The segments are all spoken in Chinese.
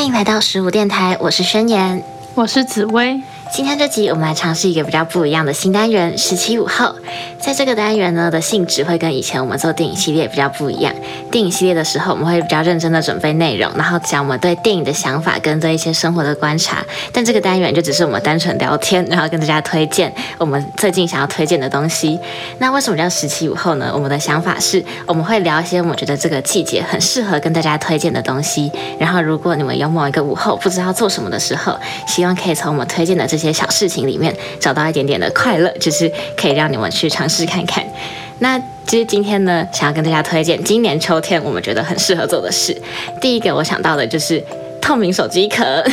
欢迎来到十五电台，我是宣言，我是紫薇。今天这集我们来尝试一个比较不一样的新单元——十七午后。在这个单元呢的性质会跟以前我们做电影系列比较不一样。电影系列的时候，我们会比较认真的准备内容，然后讲我们对电影的想法跟对一些生活的观察。但这个单元就只是我们单纯聊天，然后跟大家推荐我们最近想要推荐的东西。那为什么叫十七午后呢？我们的想法是，我们会聊一些我觉得这个季节很适合跟大家推荐的东西。然后，如果你们有某一个午后不知道做什么的时候，希望可以从我们推荐的这些小事情里面找到一点点的快乐，就是可以让你们去尝试看看。那其实今天呢，想要跟大家推荐今年秋天我们觉得很适合做的事。第一个我想到的就是透明手机壳。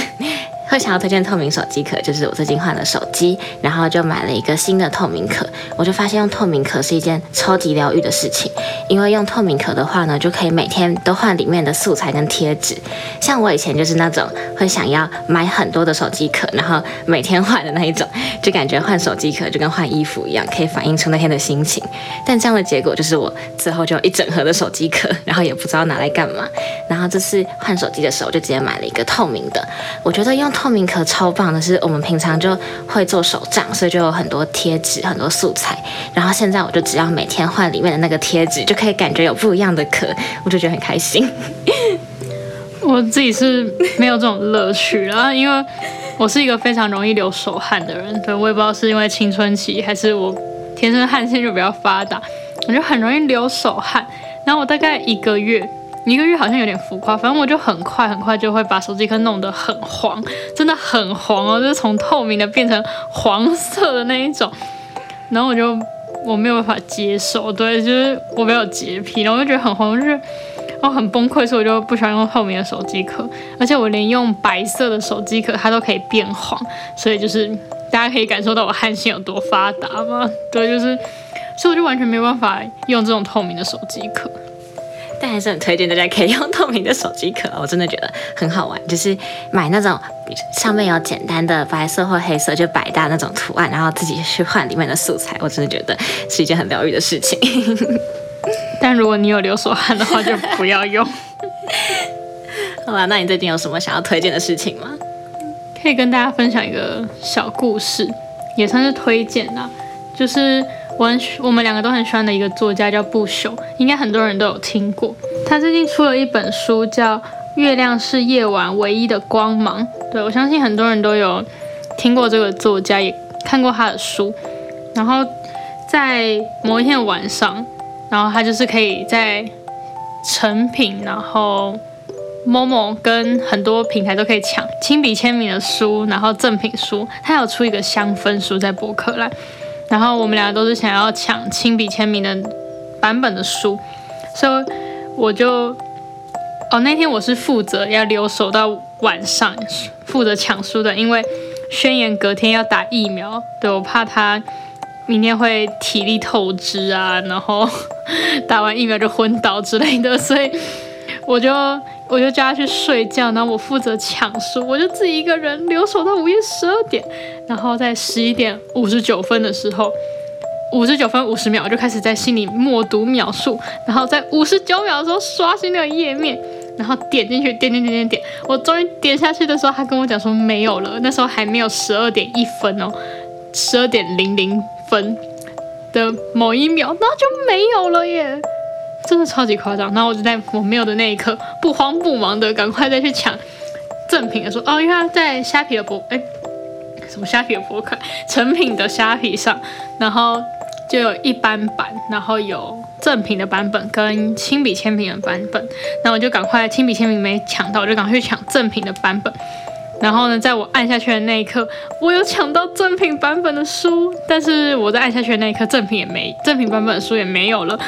会想要推荐透明手机壳，就是我最近换了手机，然后就买了一个新的透明壳。我就发现用透明壳是一件超级疗愈的事情，因为用透明壳的话呢，就可以每天都换里面的素材跟贴纸。像我以前就是那种会想要买很多的手机壳，然后每天换的那一种，就感觉换手机壳就跟换衣服一样，可以反映出那天的心情。但这样的结果就是我最后就一整盒的手机壳，然后也不知道拿来干嘛。然后这次换手机的时候，就直接买了一个透明的。我觉得用透明壳超棒的是，我们平常就会做手账，所以就有很多贴纸、很多素材。然后现在我就只要每天换里面的那个贴纸，就可以感觉有不一样的壳，我就觉得很开心。我自己是没有这种乐趣啊，因为我是一个非常容易流手汗的人。对我也不知道是因为青春期，还是我天生汗腺就比较发达，我就很容易流手汗。然后我大概一个月。一个月好像有点浮夸，反正我就很快很快就会把手机壳弄得很黄，真的很黄哦，就是从透明的变成黄色的那一种，然后我就我没有办法接受，对，就是我没有洁癖，然后我就觉得很黄，就是我很崩溃，所以我就不喜欢用透明的手机壳，而且我连用白色的手机壳它都可以变黄，所以就是大家可以感受到我汗腺有多发达吗？对，就是，所以我就完全没有办法用这种透明的手机壳。但还是很推荐大家可以用透明的手机壳，我真的觉得很好玩。就是买那种上面有简单的白色或黑色就百搭那种图案，然后自己去换里面的素材，我真的觉得是一件很疗愈的事情。但如果你有流手汗的话，就不要用。好吧，那你最近有什么想要推荐的事情吗？可以跟大家分享一个小故事，也算是推荐啦，就是。我很我们两个都很喜欢的一个作家叫不朽，应该很多人都有听过。他最近出了一本书，叫《月亮是夜晚唯一的光芒》。对我相信很多人都有听过这个作家，也看过他的书。然后在某一天晚上，然后他就是可以在成品，然后某某跟很多平台都可以抢亲笔签名的书，然后赠品书。他有出一个香氛书在博客来。然后我们两个都是想要抢亲笔签名的版本的书，所以我就哦那天我是负责要留守到晚上，负责抢书的，因为宣言隔天要打疫苗，对我怕他明天会体力透支啊，然后 打完疫苗就昏倒之类的，所以我就。我就叫他去睡觉，然后我负责抢书，我就自己一个人留守到午夜十二点，然后在十一点五十九分的时候，五十九分五十秒我就开始在心里默读秒数，然后在五十九秒的时候刷新那个页面，然后点进去，点点点点点，我终于点下去的时候，他跟我讲说没有了，那时候还没有十二点一分哦，十二点零零分的某一秒，然后就没有了耶。真的超级夸张，然后我就在我没有的那一刻，不慌不忙的赶快再去抢赠品的说哦，因为他在虾皮的博哎，什么虾皮的博客，成品的虾皮上，然后就有一般版，然后有赠品的版本跟亲笔签名的版本，那我就赶快亲笔签名没抢到，我就赶快去抢赠品的版本，然后呢，在我按下去的那一刻，我有抢到赠品版本的书，但是我在按下去的那一刻，赠品也没赠品版本的书也没有了。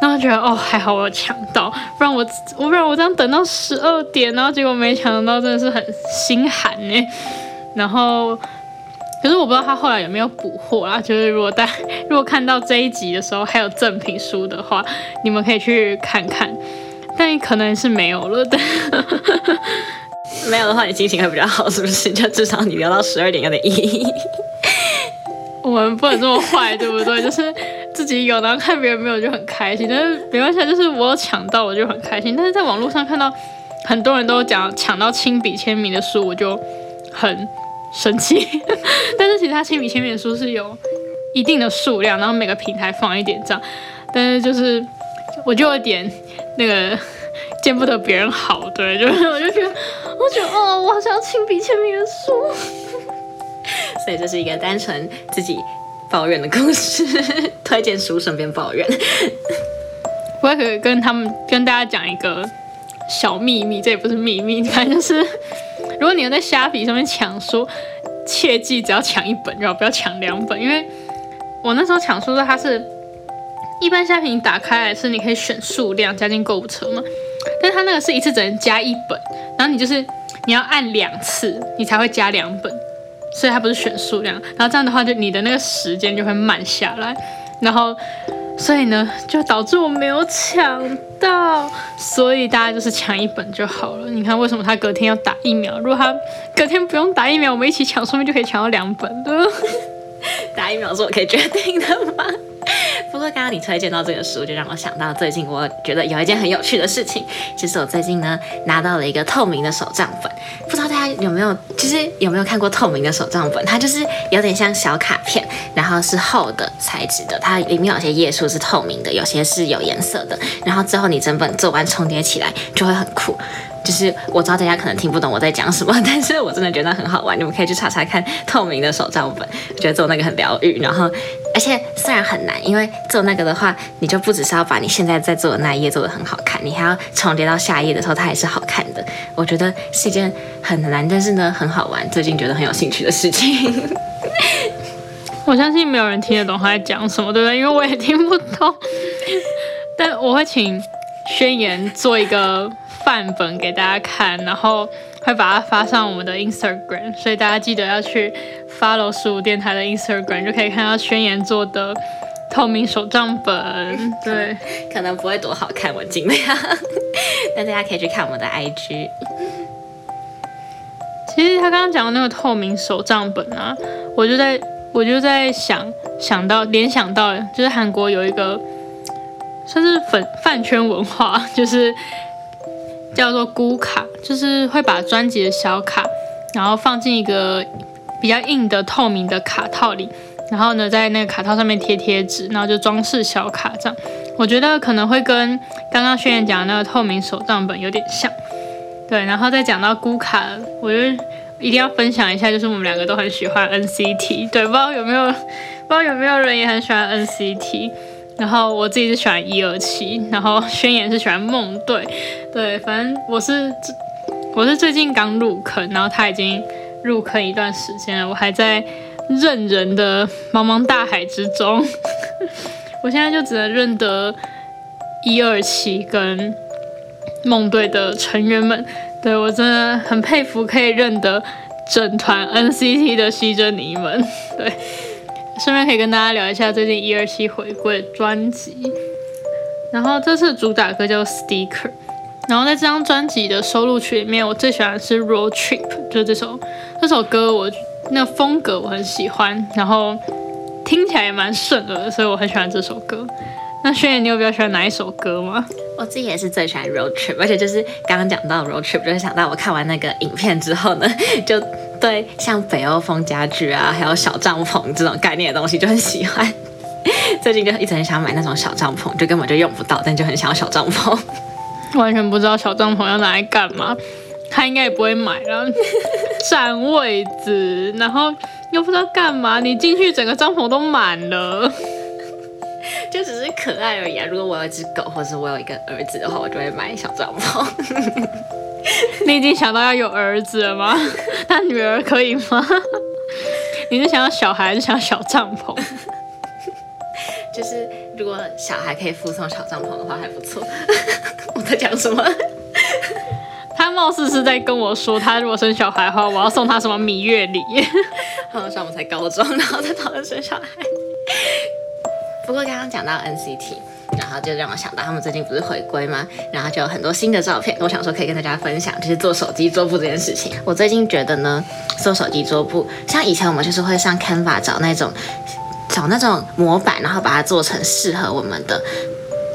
然后觉得哦还好我有抢到，不然我我不然我这样等到十二点，然后结果没抢到，真的是很心寒呢。然后，可是我不知道他后来有没有补货啦。就是如果大如果看到这一集的时候还有赠品书的话，你们可以去看看。但可能是没有了的。没有的话，你心情会比较好，是不是？就至少你聊到十二点有点意义。我们不能这么坏，对不对？就是自己有，然后看别人没有就很开心。但是没关系，就是我抢到我就很开心。但是在网络上看到很多人都讲抢到亲笔签名的书，我就很生气。但是其他亲笔签名的书是有一定的数量，然后每个平台放一点这样。但是就是我就有点那个见不得别人好，对，就是我就觉得，我觉得哦，我好想要亲笔签名的书。所以这是一个单纯自己抱怨的故事，推荐书顺便抱怨。我也可以跟他们跟大家讲一个小秘密，这也不是秘密，反正就是，如果你要在虾皮上面抢书，切记只要抢一本，然后不要抢两本，因为我那时候抢书的它是，一般虾皮你打开来是你可以选数量加进购物车嘛，但是它那个是一次只能加一本，然后你就是你要按两次，你才会加两本。所以它不是选数量，然后这样的话，就你的那个时间就会慢下来，然后，所以呢，就导致我没有抢到，所以大家就是抢一本就好了。你看为什么他隔天要打疫苗？如果他隔天不用打疫苗，我们一起抢，说不定就可以抢到两本的。打疫苗是我可以决定的吗？不过刚刚你推荐到这个书，就让我想到最近我觉得有一件很有趣的事情，就是我最近呢拿到了一个透明的手账本，不知道大家有没有，其实有没有看过透明的手账本？它就是有点像小卡片，然后是厚的材质的，它里面有些页数是透明的，有些是有颜色的，然后最后你整本做完重叠起来就会很酷。就是我知道大家可能听不懂我在讲什么，但是我真的觉得很好玩，你们可以去查查看透明的手账本，我觉得做那个很疗愈。然后，而且虽然很难，因为做那个的话，你就不只是要把你现在在做的那一页做的很好看，你还要重叠到下一页的时候，它也是好看的。我觉得是一件很难，但是呢很好玩，最近觉得很有兴趣的事情。我相信没有人听得懂他在讲什么，对不对？因为我也听不懂。但我会请宣言做一个。范本给大家看，然后会把它发上我们的 Instagram，所以大家记得要去 follow 十五电台的 Instagram，就可以看到宣言做的透明手账本。对，可能不会多好看，我尽量。但大家可以去看我们的 IG。其实他刚刚讲的那个透明手账本啊，我就在我就在想想到联想到，就是韩国有一个算是粉饭圈文化，就是。叫做孤卡，就是会把专辑的小卡，然后放进一个比较硬的透明的卡套里，然后呢，在那个卡套上面贴贴纸，然后就装饰小卡这样。我觉得可能会跟刚刚轩言讲的那个透明手账本有点像。对，然后再讲到孤卡，我就一定要分享一下，就是我们两个都很喜欢 NCT。对，不知道有没有，不知道有没有人也很喜欢 NCT。然后我自己是喜欢一二七，然后宣言是喜欢梦队，对，反正我是我是最近刚入坑，然后他已经入坑一段时间了，我还在认人的茫茫大海之中，我现在就只能认得一二七跟梦队的成员们，对我真的很佩服可以认得整团 NCT 的西珍妮们，对。顺便可以跟大家聊一下最近一二七回归专辑，然后这次主打歌叫 Sticker，然后在这张专辑的收录曲里面，我最喜欢的是 Road Trip，就是这首这首歌，我那风格我很喜欢，然后听起来也蛮顺耳的，所以我很喜欢这首歌。那轩言，你有比较喜欢哪一首歌吗？我自己也是最喜欢 Road Trip，而且就是刚刚讲到 Road Trip，就是想到我看完那个影片之后呢，就。对，像北欧风家具啊，还有小帐篷这种概念的东西就很喜欢。最近就一直很想买那种小帐篷，就根本就用不到，但就很想要小帐篷。完全不知道小帐篷要拿来干嘛，他应该也不会买了，占位子，然后又不知道干嘛，你进去整个帐篷都满了。就只是可爱而已啊！如果我有一只狗，或者我有一个儿子的话，我就会买小帐篷。你已经想到要有儿子了吗？那女儿可以吗？你是想要小孩，还是想要小帐篷？就是如果小孩可以附送小帐篷的话，还不错。我在讲什么？他貌似是在跟我说，他如果生小孩的话，我要送他什么蜜月礼？好像我们才高中，然后他讨论生小孩。不过刚刚讲到 NCT。然后就让我想到他们最近不是回归吗？然后就有很多新的照片，我想说可以跟大家分享，就是做手机桌布这件事情。我最近觉得呢，做手机桌布，像以前我们就是会上 Canva 找那种找那种模板，然后把它做成适合我们的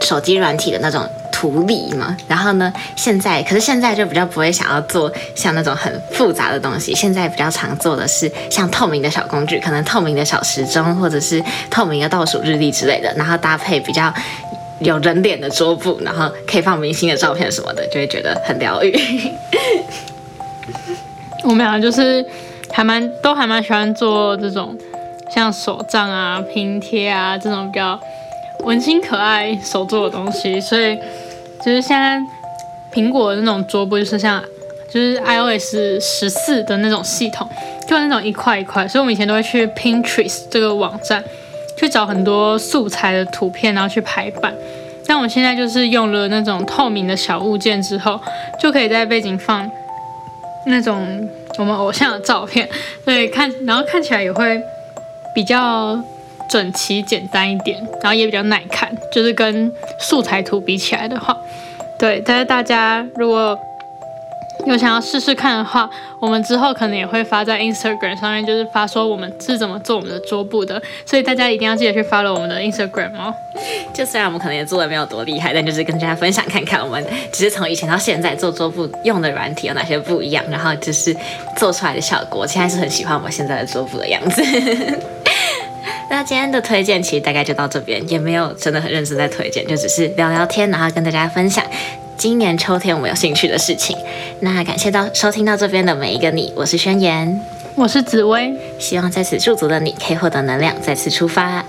手机软体的那种。图例嘛。然后呢，现在可是现在就比较不会想要做像那种很复杂的东西，现在比较常做的是像透明的小工具，可能透明的小时钟或者是透明的倒数日历之类的，然后搭配比较有人脸的桌布，然后可以放明星的照片什么的，就会觉得很疗愈。我们俩就是还蛮都还蛮喜欢做这种像手账啊、拼贴啊这种比较温馨可爱手做的东西，所以就是现在苹果的那种桌布就是像就是 iOS 十四的那种系统，就那种一块一块，所以我们以前都会去 Pinterest 这个网站去找很多素材的图片，然后去排版。但我现在就是用了那种透明的小物件之后，就可以在背景放。那种我们偶像的照片，对看，然后看起来也会比较整齐简单一点，然后也比较耐看，就是跟素材图比起来的话，对。但是大家如果有想要试试看的话，我们之后可能也会发在 Instagram 上面，就是发说我们是怎么做我们的桌布的，所以大家一定要记得去 follow 我们的 Instagram 哦。就虽然我们可能也做的没有多厉害，但就是跟大家分享看看，我们其实从以前到现在做桌布用的软体有哪些不一样，然后就是做出来的效果，其实还是很喜欢我们现在的桌布的样子。那今天的推荐其实大概就到这边，也没有真的很认真在推荐，就只是聊聊天，然后跟大家分享。今年秋天我们有兴趣的事情，那感谢到收听到这边的每一个你，我是宣言，我是紫薇，希望在此驻足的你可以获得能量，再次出发。